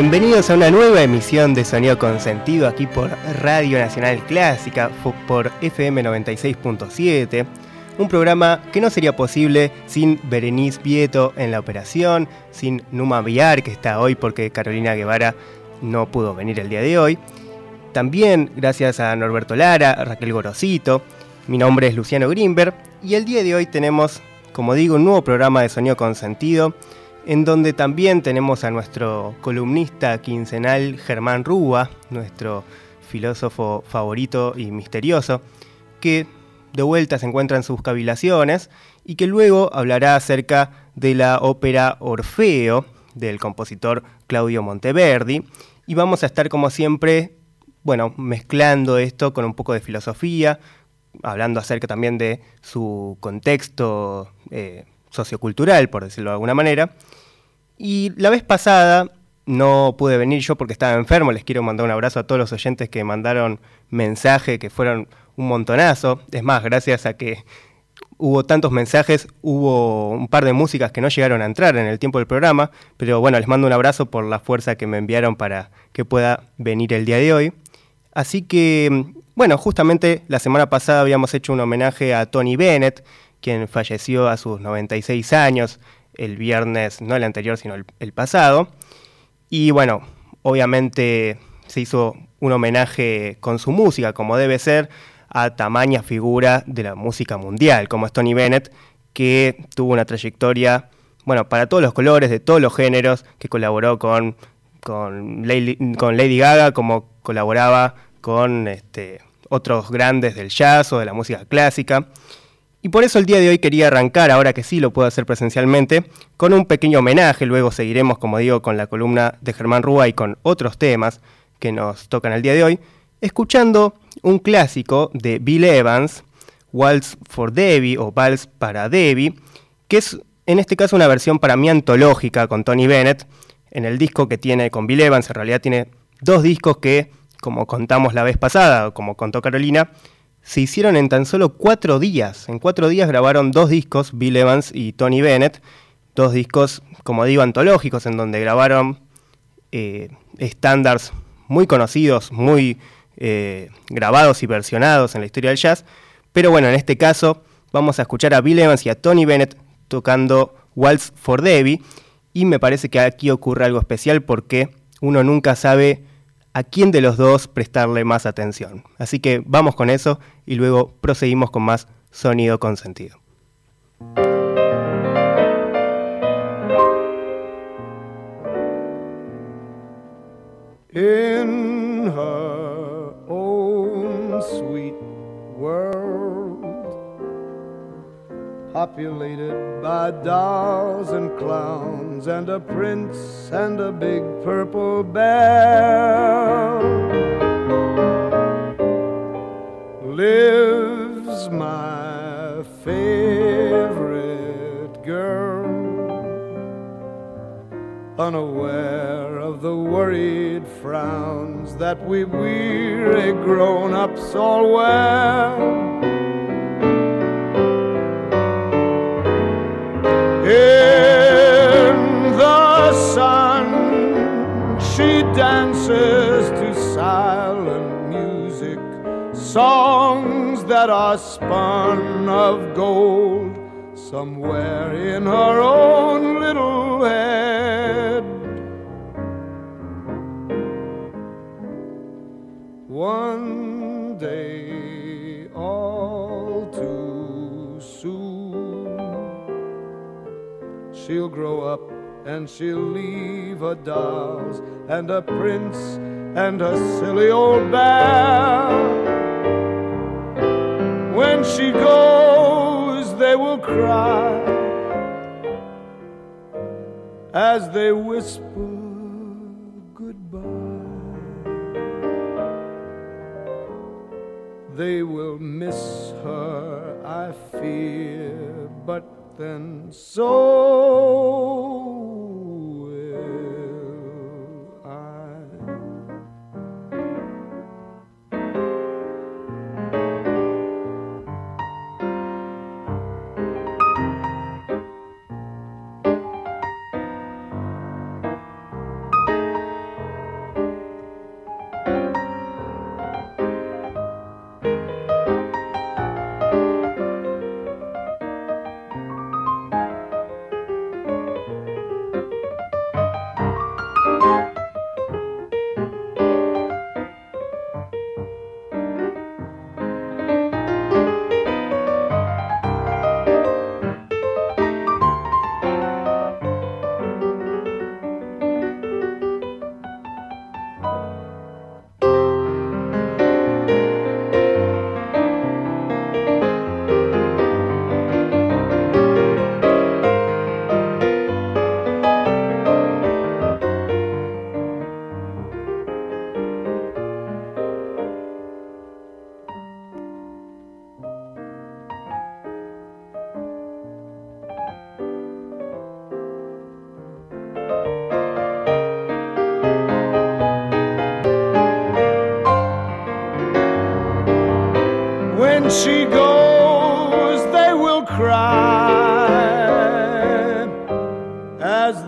Bienvenidos a una nueva emisión de Sonido con Sentido aquí por Radio Nacional Clásica, por FM 96.7. Un programa que no sería posible sin Berenice Vieto en la operación, sin Numa Villar, que está hoy porque Carolina Guevara no pudo venir el día de hoy. También gracias a Norberto Lara, Raquel Gorosito. Mi nombre es Luciano Grimberg y el día de hoy tenemos, como digo, un nuevo programa de Sonido con Sentido en donde también tenemos a nuestro columnista quincenal Germán Rúa, nuestro filósofo favorito y misterioso, que de vuelta se encuentra en sus cavilaciones y que luego hablará acerca de la ópera Orfeo del compositor Claudio Monteverdi. Y vamos a estar como siempre, bueno, mezclando esto con un poco de filosofía, hablando acerca también de su contexto eh, sociocultural, por decirlo de alguna manera. Y la vez pasada no pude venir yo porque estaba enfermo. Les quiero mandar un abrazo a todos los oyentes que mandaron mensaje, que fueron un montonazo. Es más, gracias a que hubo tantos mensajes, hubo un par de músicas que no llegaron a entrar en el tiempo del programa. Pero bueno, les mando un abrazo por la fuerza que me enviaron para que pueda venir el día de hoy. Así que, bueno, justamente la semana pasada habíamos hecho un homenaje a Tony Bennett, quien falleció a sus 96 años el viernes, no el anterior, sino el, pasado. Y bueno, obviamente se hizo un homenaje con su música, como debe ser, a tamaña figura de la música mundial, como es Tony Bennett, que tuvo una trayectoria, bueno, para todos los colores, de todos los géneros, que colaboró con, con, Lady, con Lady Gaga, como colaboraba con este, otros grandes del jazz o de la música clásica. Y por eso el día de hoy quería arrancar, ahora que sí lo puedo hacer presencialmente, con un pequeño homenaje. Luego seguiremos, como digo, con la columna de Germán Rúa y con otros temas que nos tocan el día de hoy, escuchando un clásico de Bill Evans, Waltz for Debbie o Vals para Debbie, que es en este caso una versión para mí antológica con Tony Bennett. En el disco que tiene con Bill Evans, en realidad tiene dos discos que, como contamos la vez pasada, o como contó Carolina, se hicieron en tan solo cuatro días. En cuatro días grabaron dos discos, Bill Evans y Tony Bennett, dos discos, como digo, antológicos, en donde grabaron eh, estándares muy conocidos, muy eh, grabados y versionados en la historia del jazz. Pero bueno, en este caso vamos a escuchar a Bill Evans y a Tony Bennett tocando Waltz for Debbie. Y me parece que aquí ocurre algo especial porque uno nunca sabe a quién de los dos prestarle más atención. Así que vamos con eso y luego proseguimos con más sonido con sentido. Populated by dolls and clowns and a prince and a big purple bear, lives my favorite girl, unaware of the worried frowns that we weary grown ups all wear. In the sun, she dances to silent music, songs that are spun of gold somewhere in her own little head. One she'll grow up and she'll leave her dolls and a prince and a silly old bear. When she goes, they will cry as they whisper goodbye. They will miss her, I fear, but something so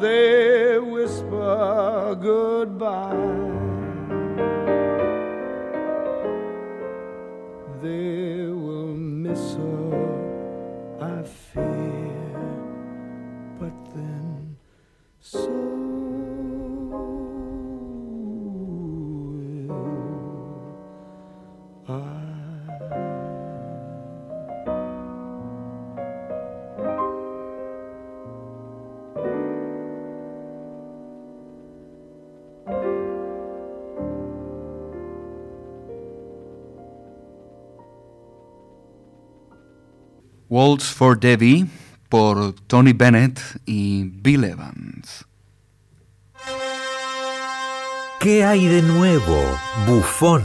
they Waltz for Debbie por Tony Bennett y Bill Evans. ¿Qué hay de nuevo, bufón?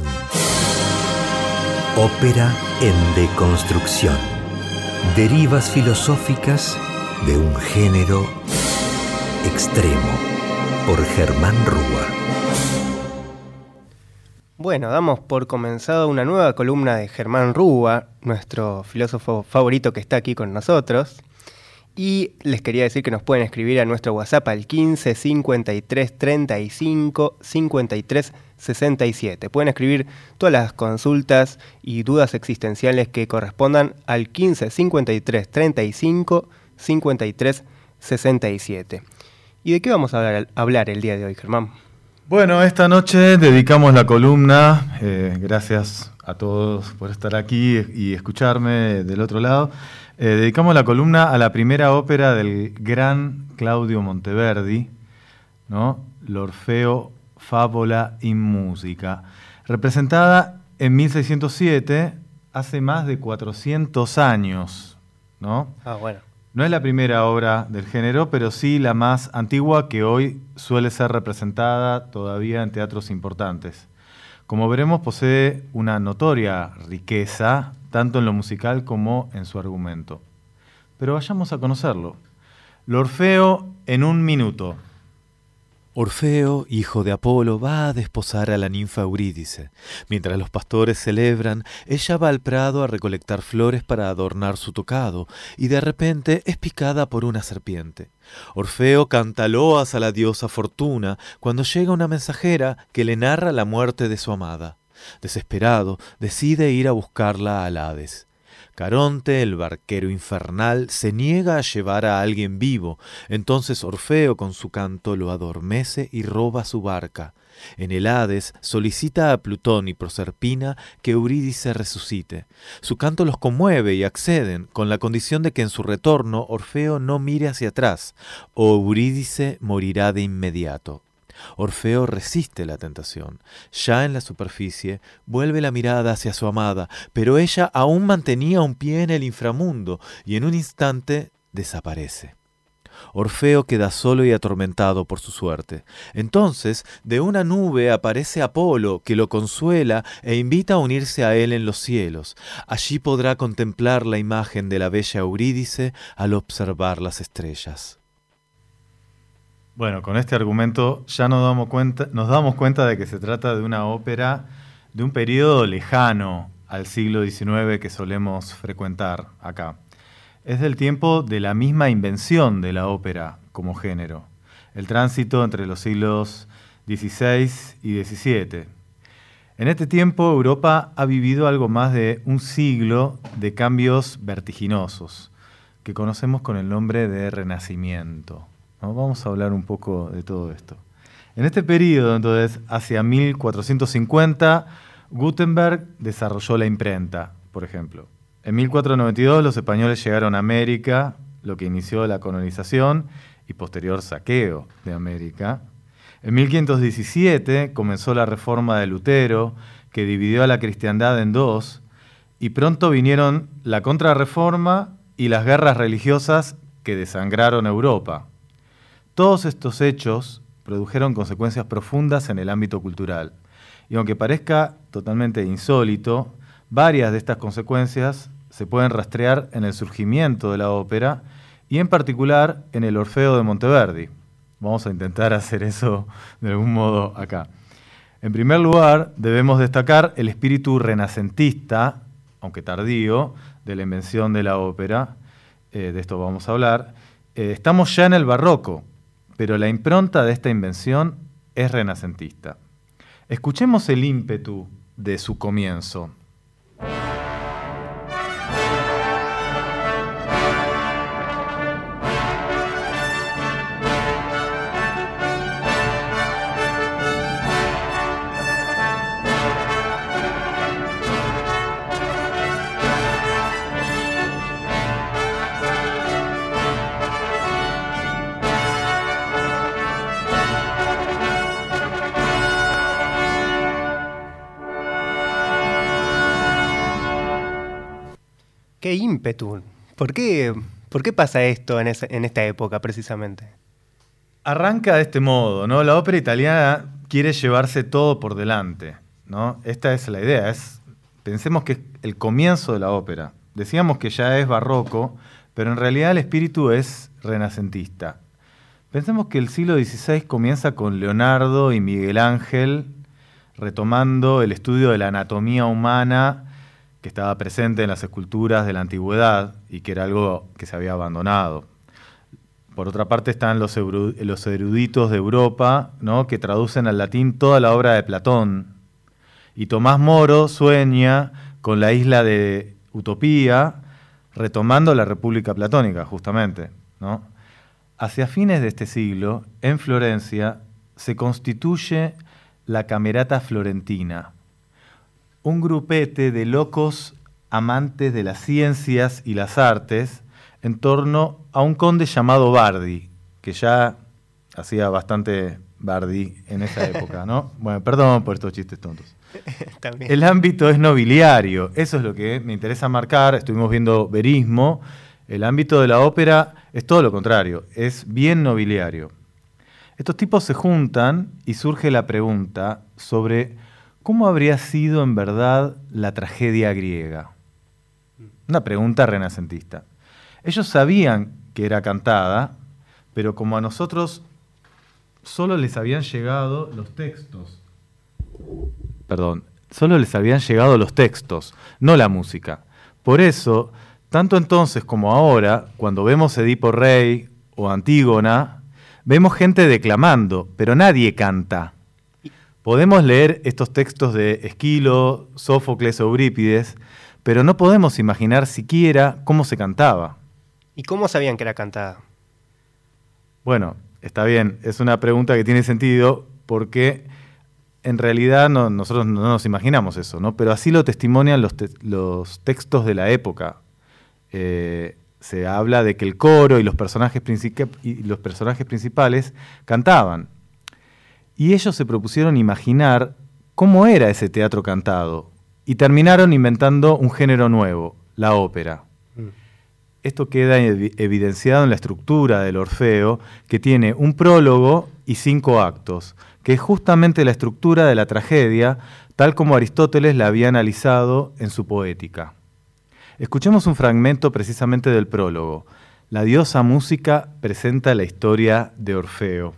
Ópera en deconstrucción. Derivas filosóficas de un género extremo por Germán Rúa. Bueno, damos por comenzado una nueva columna de Germán Rúa, nuestro filósofo favorito que está aquí con nosotros. Y les quería decir que nos pueden escribir a nuestro WhatsApp al 15 53 35 53 67. Pueden escribir todas las consultas y dudas existenciales que correspondan al 15 53 35 53 67. ¿Y de qué vamos a hablar el día de hoy, Germán? Bueno, esta noche dedicamos la columna, eh, gracias a todos por estar aquí y escucharme del otro lado, eh, dedicamos la columna a la primera ópera del gran Claudio Monteverdi, ¿no? L'Orfeo, Fábula y Música, representada en 1607, hace más de 400 años, ¿no? Ah, bueno. No es la primera obra del género, pero sí la más antigua que hoy suele ser representada todavía en teatros importantes. Como veremos, posee una notoria riqueza, tanto en lo musical como en su argumento. Pero vayamos a conocerlo. L'Orfeo en un minuto. Orfeo, hijo de Apolo, va a desposar a la ninfa Eurídice. Mientras los pastores celebran, ella va al prado a recolectar flores para adornar su tocado, y de repente es picada por una serpiente. Orfeo canta loas a la diosa Fortuna cuando llega una mensajera que le narra la muerte de su amada. Desesperado, decide ir a buscarla al Hades. Caronte, el barquero infernal, se niega a llevar a alguien vivo, entonces Orfeo con su canto lo adormece y roba su barca. En el Hades solicita a Plutón y Proserpina que Eurídice resucite. Su canto los conmueve y acceden, con la condición de que en su retorno Orfeo no mire hacia atrás, o Eurídice morirá de inmediato. Orfeo resiste la tentación. Ya en la superficie, vuelve la mirada hacia su amada, pero ella aún mantenía un pie en el inframundo y en un instante desaparece. Orfeo queda solo y atormentado por su suerte. Entonces, de una nube aparece Apolo, que lo consuela e invita a unirse a él en los cielos. Allí podrá contemplar la imagen de la bella Eurídice al observar las estrellas. Bueno, con este argumento ya nos damos cuenta, de que se trata de una ópera de un periodo lejano al siglo XIX que solemos frecuentar acá es del tiempo de la misma invención de la ópera como género, el tránsito entre los siglos XVI y XVII. En este tiempo Europa ha vivido algo más de un siglo de cambios vertiginosos, que conocemos con el nombre de Renacimiento. Vamos a hablar un poco de todo esto. En este periodo, entonces, hacia 1450, Gutenberg desarrolló la imprenta, por ejemplo. En 1492 los españoles llegaron a América, lo que inició la colonización y posterior saqueo de América. En 1517 comenzó la reforma de Lutero, que dividió a la cristiandad en dos, y pronto vinieron la contrarreforma y las guerras religiosas que desangraron Europa. Todos estos hechos produjeron consecuencias profundas en el ámbito cultural. Y aunque parezca totalmente insólito, varias de estas consecuencias se pueden rastrear en el surgimiento de la ópera y en particular en el Orfeo de Monteverdi. Vamos a intentar hacer eso de algún modo acá. En primer lugar, debemos destacar el espíritu renacentista, aunque tardío, de la invención de la ópera. Eh, de esto vamos a hablar. Eh, estamos ya en el barroco, pero la impronta de esta invención es renacentista. Escuchemos el ímpetu de su comienzo. Qué ímpetu. ¿Por qué, por qué pasa esto en, esta época precisamente? Arranca de este modo, ¿no? La ópera italiana quiere llevarse todo por delante, ¿no? Esta es la idea, es, pensemos que es el comienzo de la ópera. Decíamos que ya es barroco, pero en realidad el espíritu es renacentista. Pensemos que el siglo XVI comienza con Leonardo y Miguel Ángel retomando el estudio de la anatomía humana que estaba presente en las esculturas de la antigüedad y que era algo que se había abandonado. Por otra parte están los, eruditos de Europa, ¿no? que traducen al latín toda la obra de Platón. Y Tomás Moro sueña con la isla de Utopía, retomando la República Platónica, justamente. Hacia fines de este siglo, en Florencia, se constituye la Camerata Florentina, un grupete de locos amantes de las ciencias y las artes en torno a un conde llamado Bardi, que ya hacía bastante Bardi en esa época, ¿no? Bueno, perdón por estos chistes tontos. El ámbito es nobiliario, eso es lo que me interesa marcar, estuvimos viendo verismo, el ámbito de la ópera es todo lo contrario, es bien nobiliario. Estos tipos se juntan y surge la pregunta sobre ¿Cómo habría sido en verdad la tragedia griega? Una pregunta renacentista. Ellos sabían que era cantada, pero como a nosotros solo les habían llegado los textos. Perdón, solo les habían llegado los textos, no la música. Por eso, tanto entonces como ahora, cuando vemos Edipo Rey o Antígona, vemos gente declamando, pero nadie canta. Podemos leer estos textos de Esquilo, Sófocles o Eurípides, pero no podemos imaginar siquiera cómo se cantaba. ¿Y cómo sabían que era cantada? Bueno, está bien, es una pregunta que tiene sentido porque en realidad nosotros no nos imaginamos eso, ¿no? Pero así lo testimonian los, los textos de la época. Eh, se habla de que el coro y los personajes, y los personajes principales cantaban. Y ellos se propusieron imaginar cómo era ese teatro cantado y terminaron inventando un género nuevo, la ópera. Mm. Esto queda evidenciado en la estructura del Orfeo, que tiene un prólogo y cinco actos, que es justamente la estructura de la tragedia, tal como Aristóteles la había analizado en su poética. Escuchemos un fragmento precisamente del prólogo. La diosa música presenta la historia de Orfeo.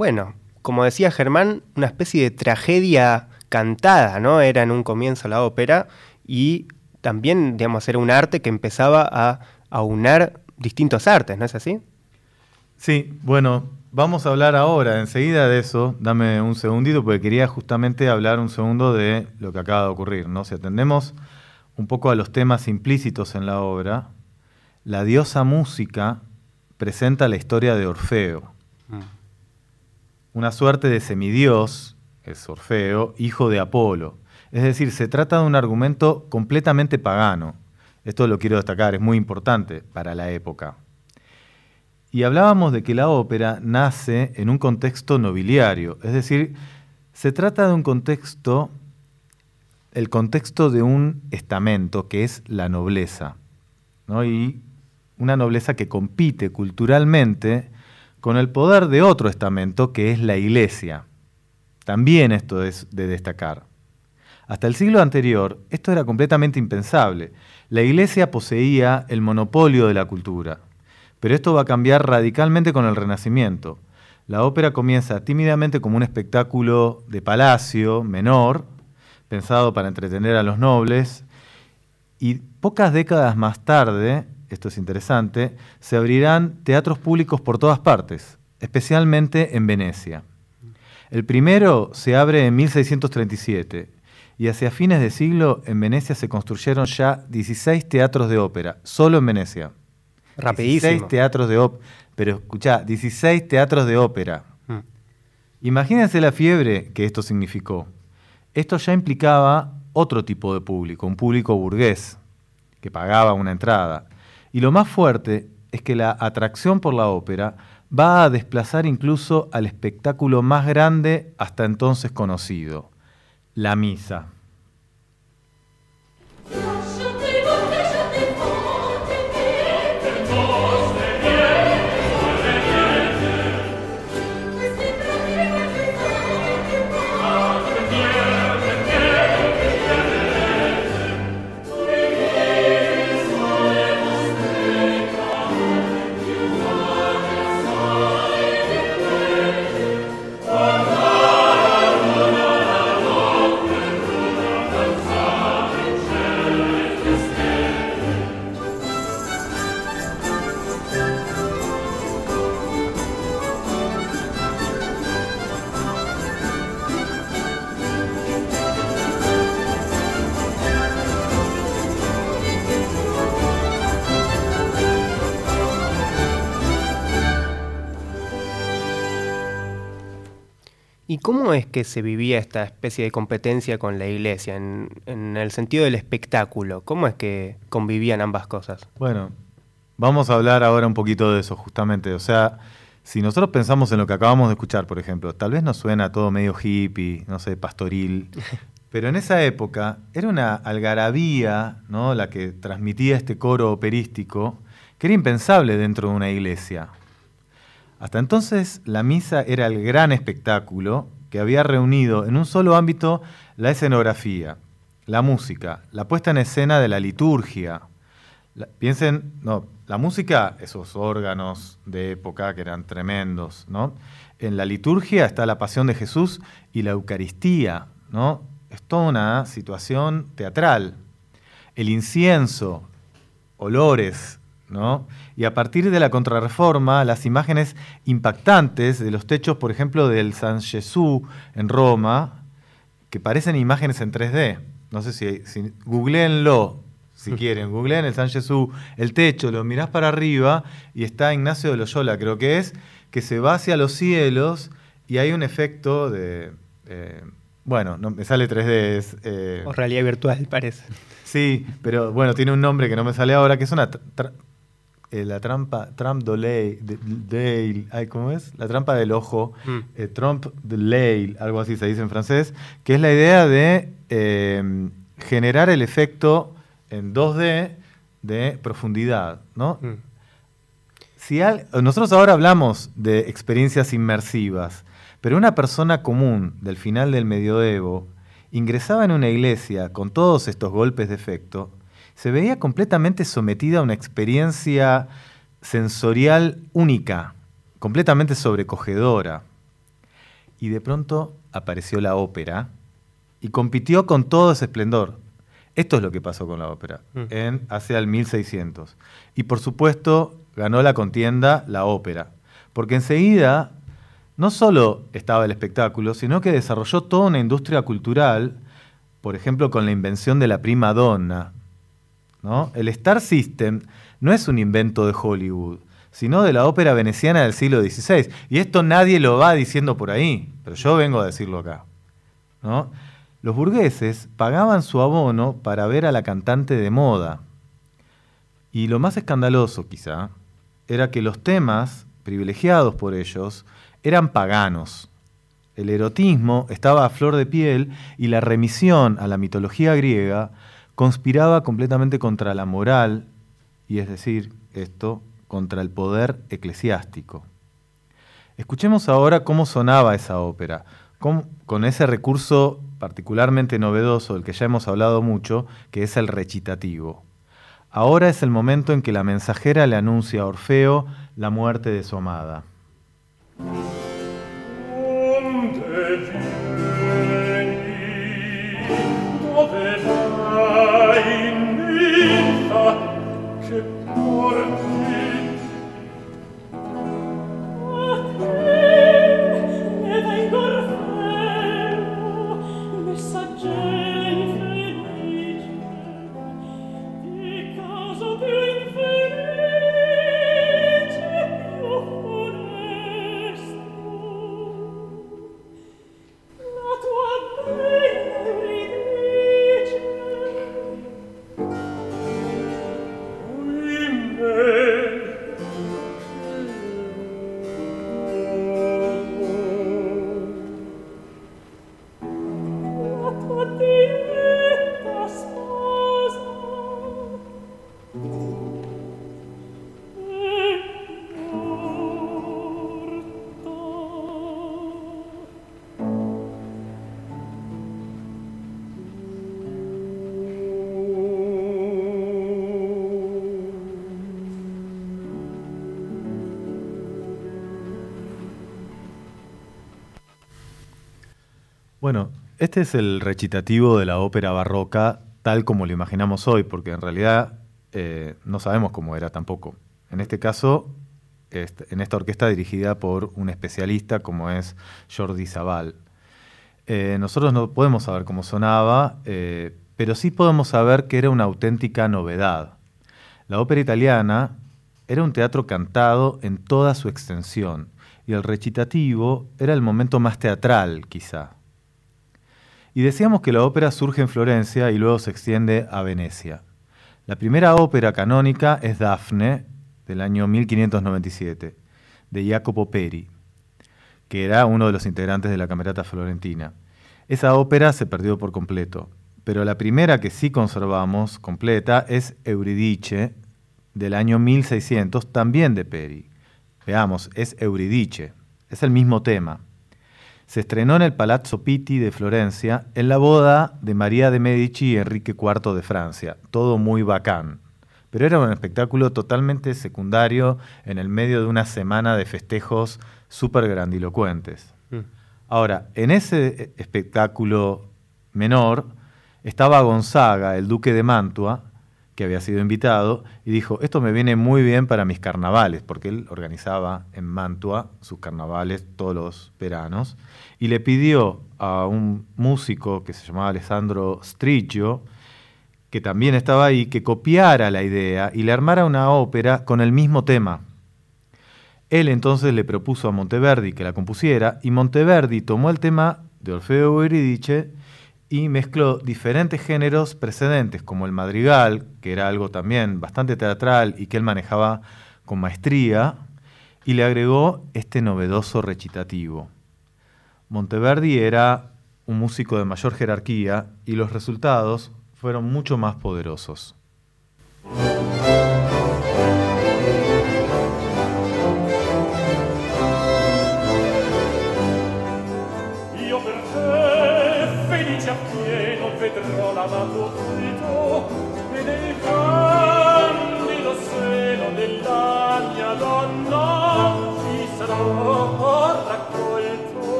Bueno, como decía Germán, una especie de tragedia cantada, ¿no? Era en un comienzo la ópera y también, digamos, era un arte que empezaba a aunar distintos artes, ¿no es así? Sí, bueno, vamos a hablar ahora, enseguida de eso, dame un segundito, porque quería justamente hablar un segundo de lo que acaba de ocurrir, ¿no? Si atendemos un poco a los temas implícitos en la obra, la diosa música presenta la historia de Orfeo. Mm una suerte de semidios, es Orfeo, hijo de Apolo. Es decir, se trata de un argumento completamente pagano. Esto lo quiero destacar, es muy importante para la época. Y hablábamos de que la ópera nace en un contexto nobiliario, es decir, se trata de un contexto, el contexto de un estamento que es la nobleza, y una nobleza que compite culturalmente con el poder de otro estamento que es la Iglesia. También esto es de destacar. Hasta el siglo anterior, esto era completamente impensable. La Iglesia poseía el monopolio de la cultura, pero esto va a cambiar radicalmente con el Renacimiento. La ópera comienza tímidamente como un espectáculo de palacio menor, pensado para entretener a los nobles, y pocas décadas más tarde esto es interesante, se abrirán teatros públicos por todas partes, especialmente en Venecia. El primero se abre en 1637 y hacia fines de siglo en Venecia se construyeron ya 16 teatros de ópera, solo en Venecia. Rapidísimo. 16 teatros de ópera, pero escuchá, 16 teatros de ópera. Mm. Imagínense la fiebre que esto significó. Esto ya implicaba otro tipo de público, un público burgués, que pagaba una entrada. Y lo más fuerte es que la atracción por la ópera va a desplazar incluso al espectáculo más grande hasta entonces conocido, la misa. Cómo es que se vivía esta especie de competencia con la iglesia en, en el sentido del espectáculo? ¿Cómo es que convivían ambas cosas? Bueno, vamos a hablar ahora un poquito de eso justamente. O sea, si nosotros pensamos en lo que acabamos de escuchar, por ejemplo, tal vez nos suena todo medio hippie, no sé, pastoril, pero en esa época era una algarabía, ¿no? La que transmitía este coro operístico, que era impensable dentro de una iglesia. Hasta entonces la misa era el gran espectáculo que había reunido en un solo ámbito la escenografía, la música, la puesta en escena de la liturgia. piensen, no, la música, esos órganos de época que eran tremendos, ¿no? En la liturgia está la pasión de Jesús y la Eucaristía, ¿no? Es toda una situación teatral. El incienso, olores, y a partir de la contrarreforma, las imágenes impactantes de los techos, por ejemplo, del San Jesús en Roma, que parecen imágenes en 3D. No sé si, si googleenlo, si quieren, googleen el San Jesús, el techo, lo mirás para arriba y está Ignacio de Loyola, creo que es, que se va hacia los cielos y hay un efecto de... bueno, no, me sale 3D. Eh, o realidad virtual, parece. Sí, pero bueno, tiene un nombre que no me sale ahora, que es una eh, la trampa, Trump de, de, ¿cómo es? La trampa del ojo, mm. eh, Trump de Ley, algo así se dice en francés, que es la idea de eh, generar el efecto en 2D de profundidad, ¿no? Mm. Si nosotros ahora hablamos de experiencias inmersivas, pero una persona común del final del medioevo ingresaba en una iglesia con todos estos golpes de efecto se veía completamente sometida a una experiencia sensorial única, completamente sobrecogedora. Y de pronto apareció la ópera y compitió con todo ese esplendor. Esto es lo que pasó con la ópera mm. en hacia el 1600. Y por supuesto ganó la contienda la ópera, porque enseguida no solo estaba el espectáculo, sino que desarrolló toda una industria cultural, por ejemplo con la invención de la prima donna, el Star System no es un invento de Hollywood, sino de la ópera veneciana del siglo XVI. Y esto nadie lo va diciendo por ahí, pero yo vengo a decirlo acá. Los burgueses pagaban su abono para ver a la cantante de moda. Y lo más escandaloso quizá era que los temas privilegiados por ellos eran paganos. El erotismo estaba a flor de piel y la remisión a la mitología griega conspiraba completamente contra la moral, y es decir, esto, contra el poder eclesiástico. Escuchemos ahora cómo sonaba esa ópera, con, ese recurso particularmente novedoso del que ya hemos hablado mucho, que es el recitativo. Ahora es el momento en que la mensajera le anuncia a Orfeo la muerte de su amada. Este es el recitativo de la ópera barroca tal como lo imaginamos hoy, porque en realidad eh, no sabemos cómo era tampoco. En este caso, en esta orquesta dirigida por un especialista como es Jordi Zabal. Eh, nosotros no podemos saber cómo sonaba, eh, pero sí podemos saber que era una auténtica novedad. La ópera italiana era un teatro cantado en toda su extensión y el recitativo era el momento más teatral, quizá. Y decíamos que la ópera surge en Florencia y luego se extiende a Venecia. La primera ópera canónica es Dafne, del año 1597, de Jacopo Peri, que era uno de los integrantes de la Camerata Florentina. Esa ópera se perdió por completo, pero la primera que sí conservamos completa es Euridice, del año 1600, también de Peri. Veamos, es Euridice, es el mismo tema. Se estrenó en el Palazzo Pitti de Florencia en la boda de María de Medici y Enrique IV de Francia. Todo muy bacán. Pero era un espectáculo totalmente secundario en el medio de una semana de festejos súper grandilocuentes. Mm. Ahora, en ese espectáculo menor estaba Gonzaga, el duque de Mantua, que había sido invitado, y dijo, esto me viene muy bien para mis carnavales, porque él organizaba en Mantua sus carnavales todos los veranos, y le pidió a un músico que se llamaba Alessandro Stricchio, que también estaba ahí, que copiara la idea y le armara una ópera con el mismo tema. Él entonces le propuso a Monteverdi que la compusiera, y Monteverdi tomó el tema de Orfeo Eurídice y mezcló diferentes géneros precedentes, como el madrigal, que era algo también bastante teatral y que él manejaba con maestría, y le agregó este novedoso recitativo. Monteverdi era un músico de mayor jerarquía y los resultados fueron mucho más poderosos.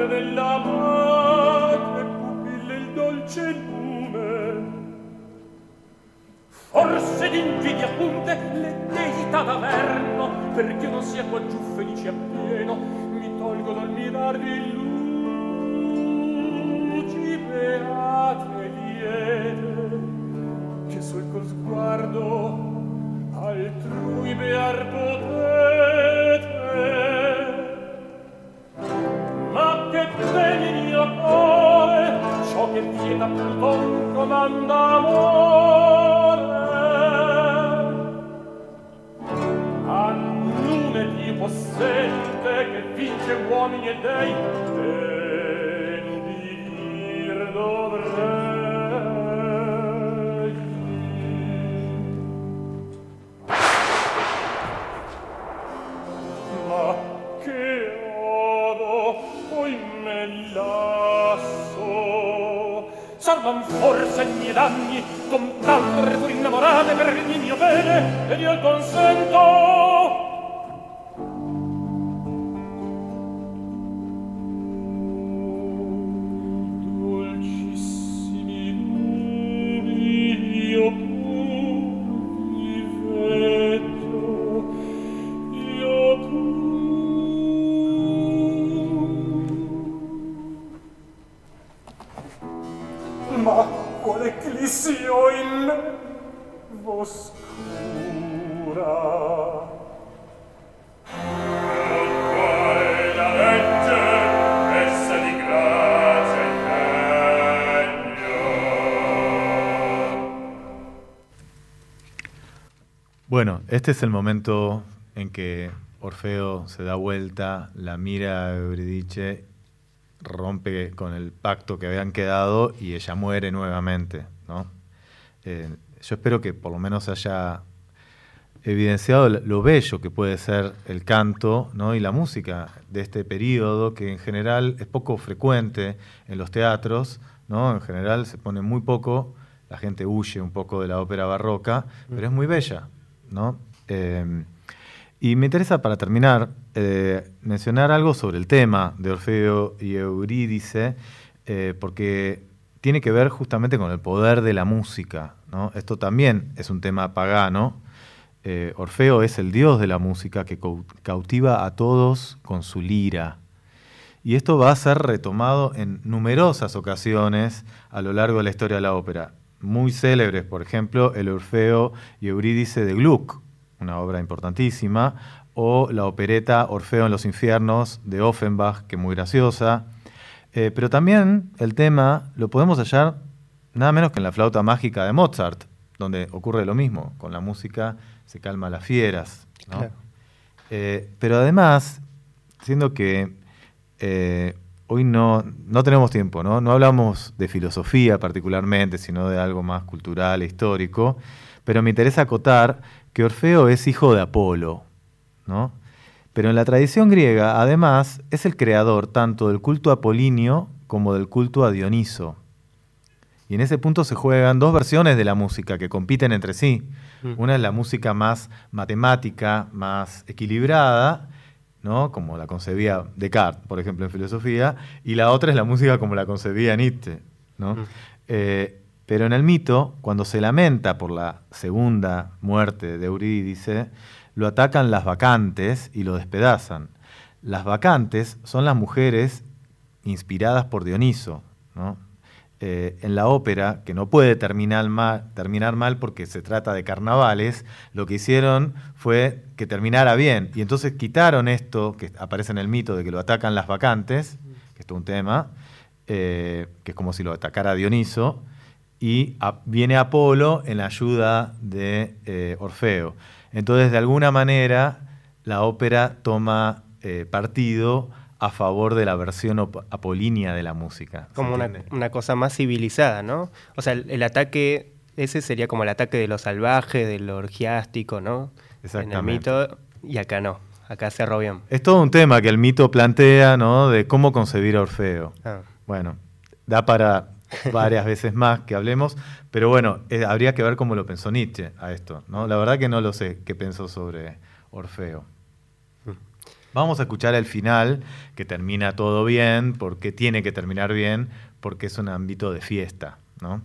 nome della madre pupille il dolce lume. Forse d'invidia punte le deità d'averno perché non sia qua giù felice appieno mi tolgo dal mirar di luci beate liete che sol col sguardo altrui bear potere con forza e miei danni, con tanto pur innamorate per il mio bene, ed io il consento. Este es el momento en que Orfeo se da vuelta, la mira a Euridice, rompe con el pacto que habían quedado y ella muere nuevamente. ¿no? Eh, yo espero que por lo menos haya evidenciado lo bello que puede ser el canto ¿no? y la música de este periodo, que en general es poco frecuente en los teatros, ¿no? en general se pone muy poco, la gente huye un poco de la ópera barroca, pero es muy bella. ¿No? Eh, y me interesa, para terminar, eh, mencionar algo sobre el tema de Orfeo y Eurídice, eh, porque tiene que ver justamente con el poder de la música. Esto también es un tema pagano, Eh, Orfeo es el dios de la música que cautiva a todos con su lira. Y esto va a ser retomado en numerosas ocasiones a lo largo de la historia de la ópera. Muy célebres, por ejemplo, el Orfeo y Eurídice de Gluck, una obra importantísima, o la opereta Orfeo en los infiernos de Offenbach, que es muy graciosa. Eh, pero también el tema lo podemos hallar nada menos que en la flauta mágica de Mozart, donde ocurre lo mismo, con la música se calma las fieras. Eh, pero además, siendo que eh, hoy no, no tenemos tiempo, ¿no? no hablamos de filosofía particularmente, sino de algo más cultural e histórico, pero me interesa acotar que Orfeo es hijo de Apolo, ¿no? Pero en la tradición griega, además, es el creador tanto del culto apolíneo como del culto a Dioniso. Y en ese punto se juegan dos versiones de la música que compiten entre sí. Mm. Una es la música más matemática, más equilibrada, ¿no? como la concebía Descartes, por ejemplo, en filosofía, y la otra es la música como la concebía Nietzsche. ¿no? Mm. Eh, pero en el mito, cuando se lamenta por la segunda muerte de Eurídice, lo atacan las vacantes y lo despedazan. Las vacantes son las mujeres inspiradas por Dioniso, eh, en la ópera, que no puede terminar mal, terminar mal porque se trata de carnavales, lo que hicieron fue que terminara bien. Y entonces quitaron esto, que aparece en el mito de que lo atacan las vacantes, que es todo un tema, eh, que es como si lo atacara Dioniso, y viene Apolo en la ayuda de eh, Orfeo. Entonces, de alguna manera, la ópera toma partido a favor de la versión apolínea de la música. Como una, cosa más civilizada, ¿no? O sea, el, ataque, ese sería como el ataque de lo salvaje, de lo orgiástico, ¿no? Exactamente. En el mito, y acá no, acá cerró bien. Es todo un tema que el mito plantea, ¿no? De cómo concebir a Orfeo. Ah. Bueno, da para varias veces más que hablemos, pero bueno, eh, habría que ver cómo lo pensó Nietzsche a esto. ¿no? La verdad que no lo sé qué pensó sobre Orfeo. Vamos a escuchar el final, que termina todo bien, porque tiene que terminar bien, porque es un ámbito de fiesta, ¿no?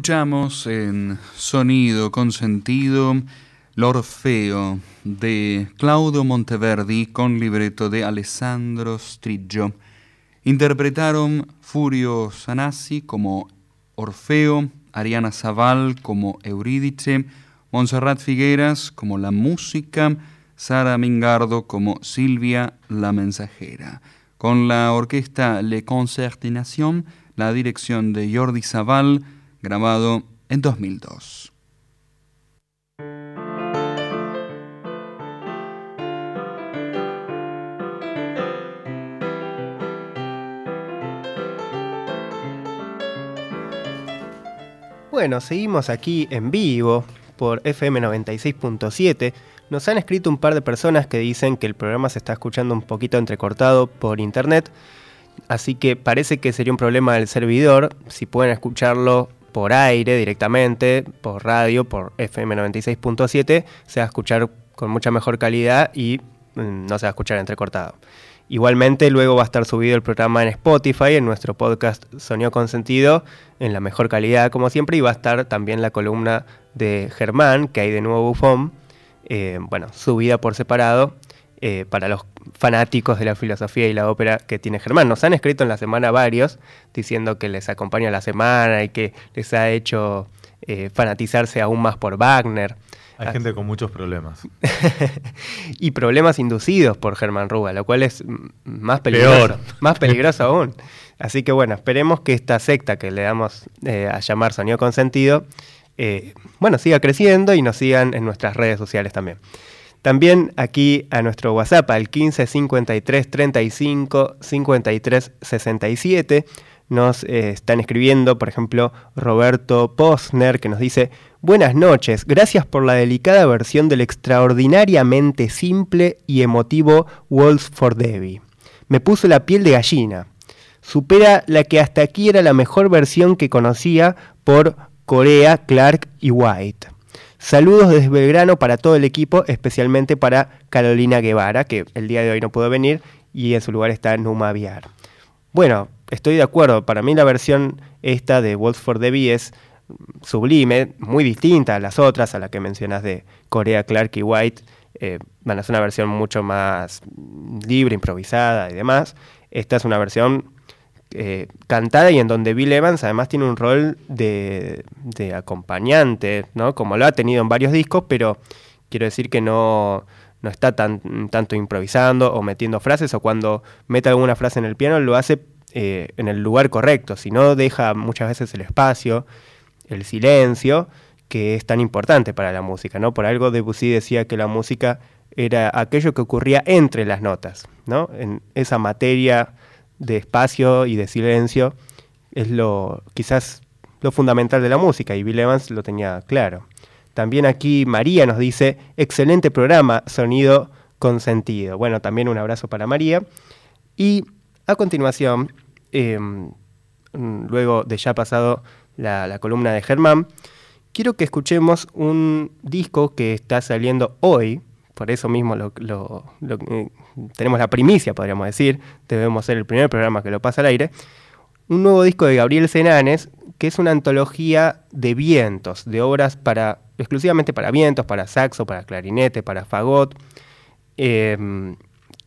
Escuchamos en Sonido con Sentido L'Orfeo de Claudio Monteverdi con libreto de Alessandro Striggio. Interpretaron Furio Sanassi como Orfeo, Ariana Zaval como Eurídice, Montserrat Figueras como La Música, Sara Mingardo como Silvia la Mensajera. Con la orquesta Le Concertination, la dirección de Jordi Zaval, grabado en 2002. Bueno, seguimos aquí en vivo por FM 96.7. Nos han escrito un par de personas que dicen que el programa se está escuchando un poquito entrecortado por internet, así que parece que sería un problema del servidor. Si pueden escucharlo por aire directamente, por radio, por FM 96.7, se va a escuchar con mucha mejor calidad y mm, no se va a escuchar entrecortado. Igualmente luego va a estar subido el programa en Spotify, en nuestro podcast Sonido Consentido, en la mejor calidad como siempre, y va a estar también la columna de Germán, que hay de nuevo bufón, eh, bueno, subida por separado eh, para los fanáticos de la filosofía y la ópera que tiene Germán. Nos han escrito en la semana varios diciendo que les acompaña la semana y que les ha hecho eh, fanatizarse aún más por Wagner. Hay gente con muchos problemas. y problemas inducidos por Germán Ruga, lo cual es más peligroso. Más peligroso aún. Así que bueno, esperemos que esta secta que le damos eh, a llamar Sonido Consentido, eh, bueno, siga creciendo y nos sigan en nuestras redes sociales también. También aquí a nuestro WhatsApp al 15 53 35 53 67 nos eh, están escribiendo, por ejemplo, Roberto Posner, que nos dice, Buenas noches, gracias por la delicada versión del extraordinariamente simple y emotivo Waltz for Debbie. Me puso la piel de gallina. Supera la que hasta aquí era la mejor versión que conocía por Corea, Clark y White. Saludos desde Belgrano para todo el equipo, especialmente para Carolina Guevara, que el día de hoy no pudo venir y en su lugar está Numa Viar. Bueno, estoy de acuerdo, para mí la versión esta de Waltz for Debbie es sublime, muy distinta a las otras, a la que mencionas de Corea, Clark y White. Eh, van a ser una versión mucho más libre, improvisada y demás. Esta es una versión eh, cantada y en donde Bill Evans además tiene un rol de, acompañante, ¿no? Como lo ha tenido en varios discos, pero quiero decir que no, no está tan, tanto improvisando o metiendo frases, o cuando mete alguna frase en el piano lo hace eh, en el lugar correcto, si no deja muchas veces el espacio el silencio, que es tan importante para la música, ¿no? Por algo Debussy decía que la música era aquello que ocurría entre las notas, ¿no? En esa materia de espacio y de silencio es lo quizás lo fundamental de la música y Bill Evans lo tenía claro. También aquí María nos dice, excelente programa, sonido con sentido. Bueno, también un abrazo para María. Y a continuación, em, luego de ya pasado la, columna de Germán, quiero que escuchemos un disco que está saliendo hoy, por eso mismo lo, eh, tenemos la primicia, podríamos decir, debemos ser el primer programa que lo pasa al aire, un nuevo disco de Gabriel Senanes, que es una antología de vientos, de obras para exclusivamente para vientos, para saxo, para clarinete, para fagot, em,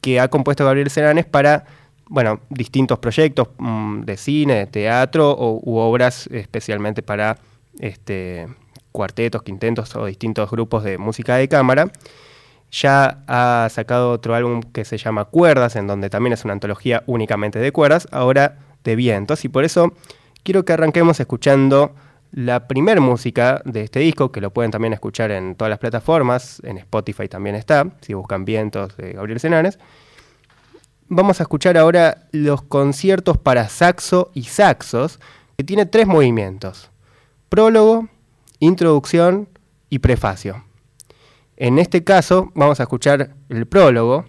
que ha compuesto Gabriel Senanes para bueno, distintos proyectos mm, de cine, de teatro o, u obras especialmente para este, cuartetos, quintetos o distintos grupos de música de cámara. Ya ha sacado otro álbum que se llama Cuerdas, en donde también es una antología únicamente de cuerdas, ahora de vientos. Y por eso quiero que arranquemos escuchando la primer música de este disco, que lo pueden también escuchar en todas las plataformas, en Spotify también está, si buscan vientos de Gabriel Senanes vamos a escuchar ahora los conciertos para saxo y saxos, que tiene tres movimientos. Prólogo, introducción y prefacio. En este caso vamos a escuchar el prólogo,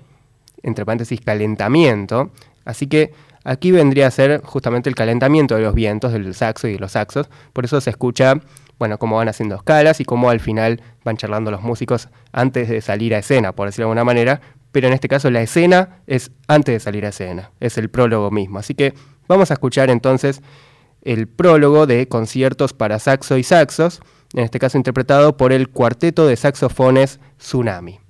entre paréntesis calentamiento, así que aquí vendría a ser justamente el calentamiento de los vientos del saxo y de los saxos, por eso se escucha, bueno, cómo van haciendo escalas y cómo al final van charlando los músicos antes de salir a escena, por decirlo de alguna manera, pero en este caso la escena es antes de salir a escena, es el prólogo mismo. Así que vamos a escuchar entonces el prólogo de conciertos para saxo y saxos, en este caso interpretado por el cuarteto de saxofones Tsunami.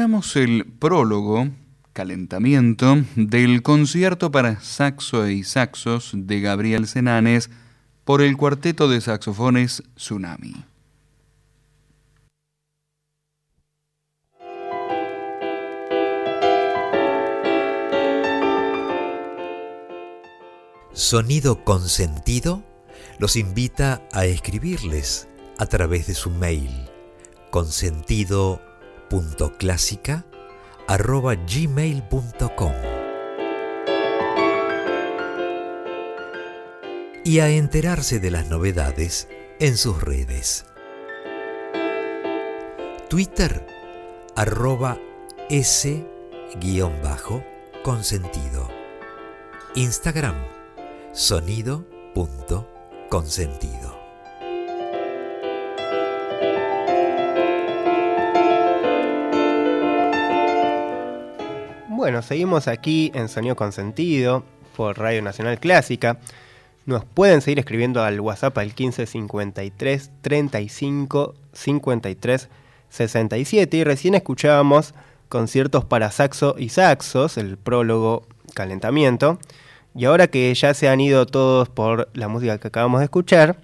Escuchamos el prólogo, calentamiento, del concierto para saxo y saxos de Gabriel Senanes por el cuarteto de saxofones Tsunami. Sonido Consentido los invita a escribirles a través de su mail consentido.com consentido.clásica.gmail.com y a enterarse de las novedades en sus redes. Twitter arroba s-consentido. Instagram sonido.consentido. Bueno, seguimos aquí en Sonido Consentido por Radio Nacional Clásica. Nos pueden seguir escribiendo al WhatsApp al 1553 35 53 67 y recién escuchábamos conciertos para saxo y saxos, el prólogo calentamiento. Y ahora que ya se han ido todos por la música que acabamos de escuchar,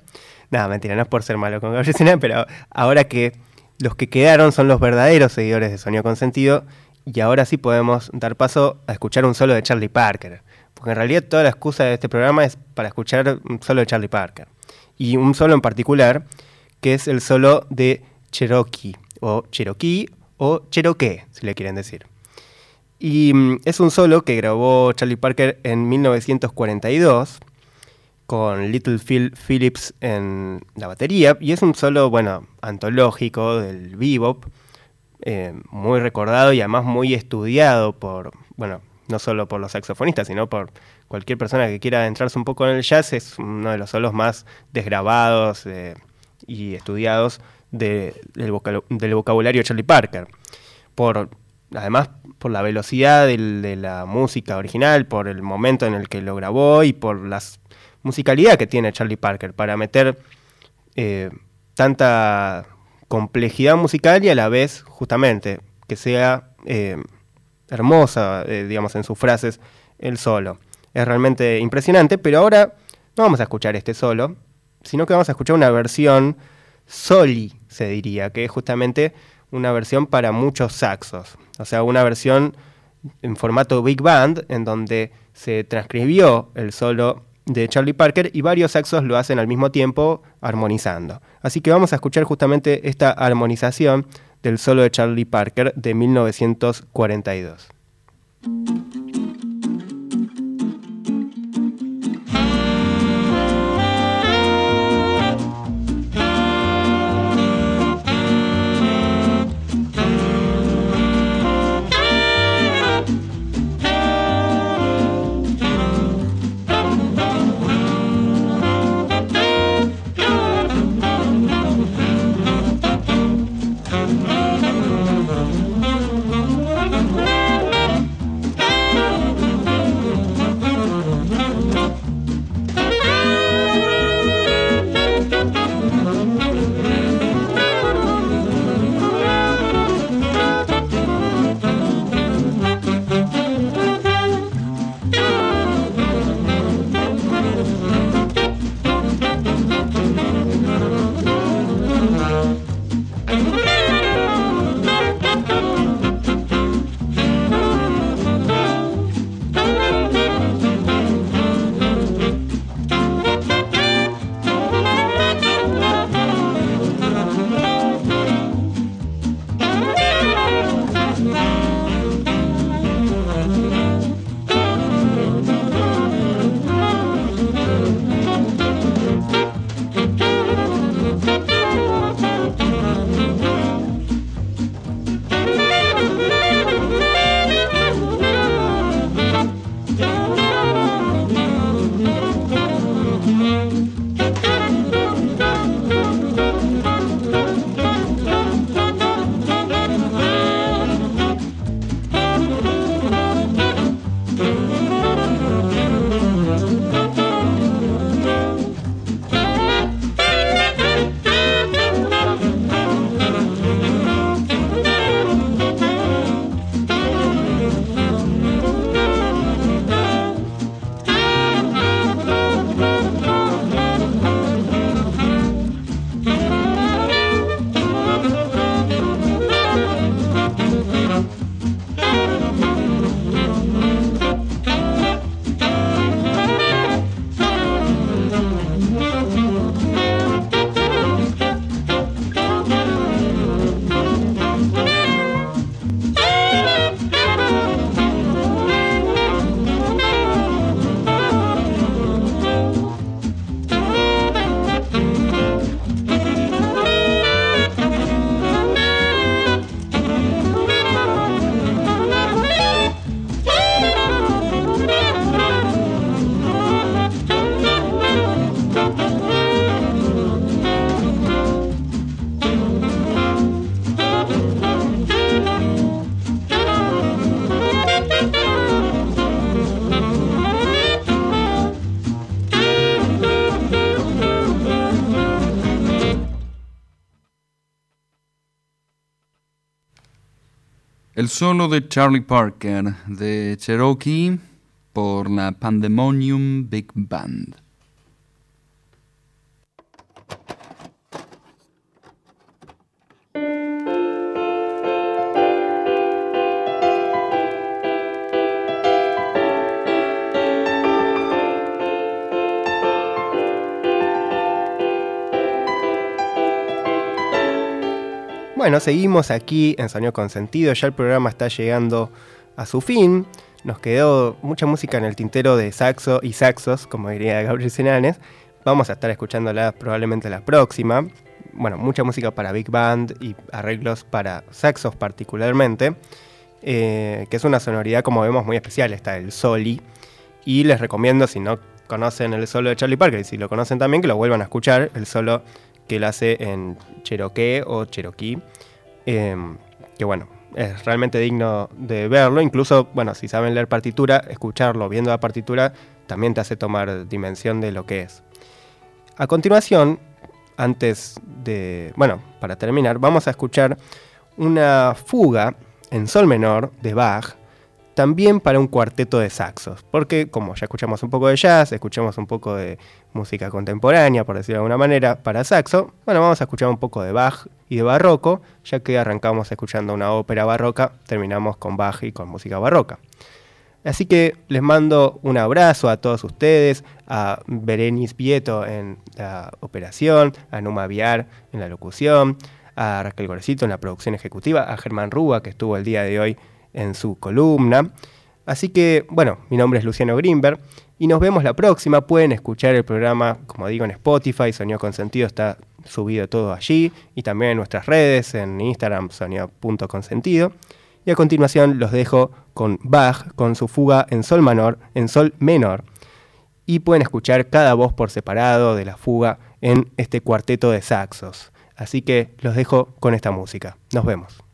nada, mentira, no es por ser malo con Gabriel pero ahora que los que quedaron son los verdaderos seguidores de Sonido Consentido, y ahora sí podemos dar paso a escuchar un solo de Charlie Parker. Porque en realidad toda la excusa de este programa es para escuchar un solo de Charlie Parker. Y un solo en particular, que es el solo de Cherokee, o Cherokee, o Cherokee, si le quieren decir. Y mm, es un solo que grabó Charlie Parker en 1942 con Little Phil Phillips en la batería y es un solo, bueno, antológico del bebop, eh, muy recordado y además muy estudiado por, bueno, no solo por los saxofonistas, sino por cualquier persona que quiera adentrarse un poco en el jazz, es uno de los solos más desgrabados eh, y estudiados del, vocabulario de Charlie Parker. Por además por la velocidad de la música original, por el momento en el que lo grabó y por la musicalidad que tiene Charlie Parker para meter eh, tanta complejidad musical y a la vez justamente que sea eh, hermosa, eh, digamos, en sus frases el solo. Es realmente impresionante, pero ahora no vamos a escuchar este solo, sino que vamos a escuchar una versión soli, se diría, que es justamente una versión para muchos saxos. O sea, una versión en formato big band en donde se transcribió el solo de Charlie Parker y varios saxos lo hacen al mismo tiempo armonizando. Así que vamos a escuchar justamente esta armonización del solo de Charlie Parker de 1942. El solo de Charlie Parker de Cherokee por la Pandemonium Big Band. Bueno, seguimos aquí en Sonido Consentido, ya el programa está llegando a su fin. Nos quedó mucha música en el tintero de saxo y saxos, como diría Gabriel Senanes. Vamos a estar escuchándola probablemente la próxima. Bueno, mucha música para Big Band y arreglos para saxos particularmente, eh, que es una sonoridad, como vemos, muy especial. Está el soli. Y les recomiendo, si no conocen el solo de Charlie Parker, y si lo conocen también, que lo vuelvan a escuchar. El solo que él hace en Cherokee o Cherokee, em, que bueno, es realmente digno de verlo, incluso, bueno, si saben leer partitura, escucharlo viendo la partitura también te hace tomar dimensión de lo que es. A continuación, antes de, bueno, para terminar, vamos a escuchar una fuga en sol menor de Bach, también para un cuarteto de saxos, porque como ya escuchamos un poco de jazz, escuchamos un poco de música contemporánea, por decirlo de alguna manera, para saxo, bueno, vamos a escuchar un poco de Bach y de barroco, ya que arrancamos escuchando una ópera barroca, terminamos con Bach y con música barroca. Así que les mando un abrazo a todos ustedes, a Berenice Vieto en la operación, a Numa Viar en la locución, a Raquel Gorecito en la producción ejecutiva, a Germán Rúa que estuvo el día de hoy en su columna. Así que, bueno, mi nombre es Luciano Grimberg y nos vemos la próxima. Pueden escuchar el programa, como digo, en Spotify, Sonido Consentido está subido todo allí y también en nuestras redes, en Instagram, sonido.consentido. Y a continuación los dejo con Bach, con su fuga en sol menor, en sol menor. Y pueden escuchar cada voz por separado de la fuga en este cuarteto de saxos. Así que los dejo con esta música. Nos vemos.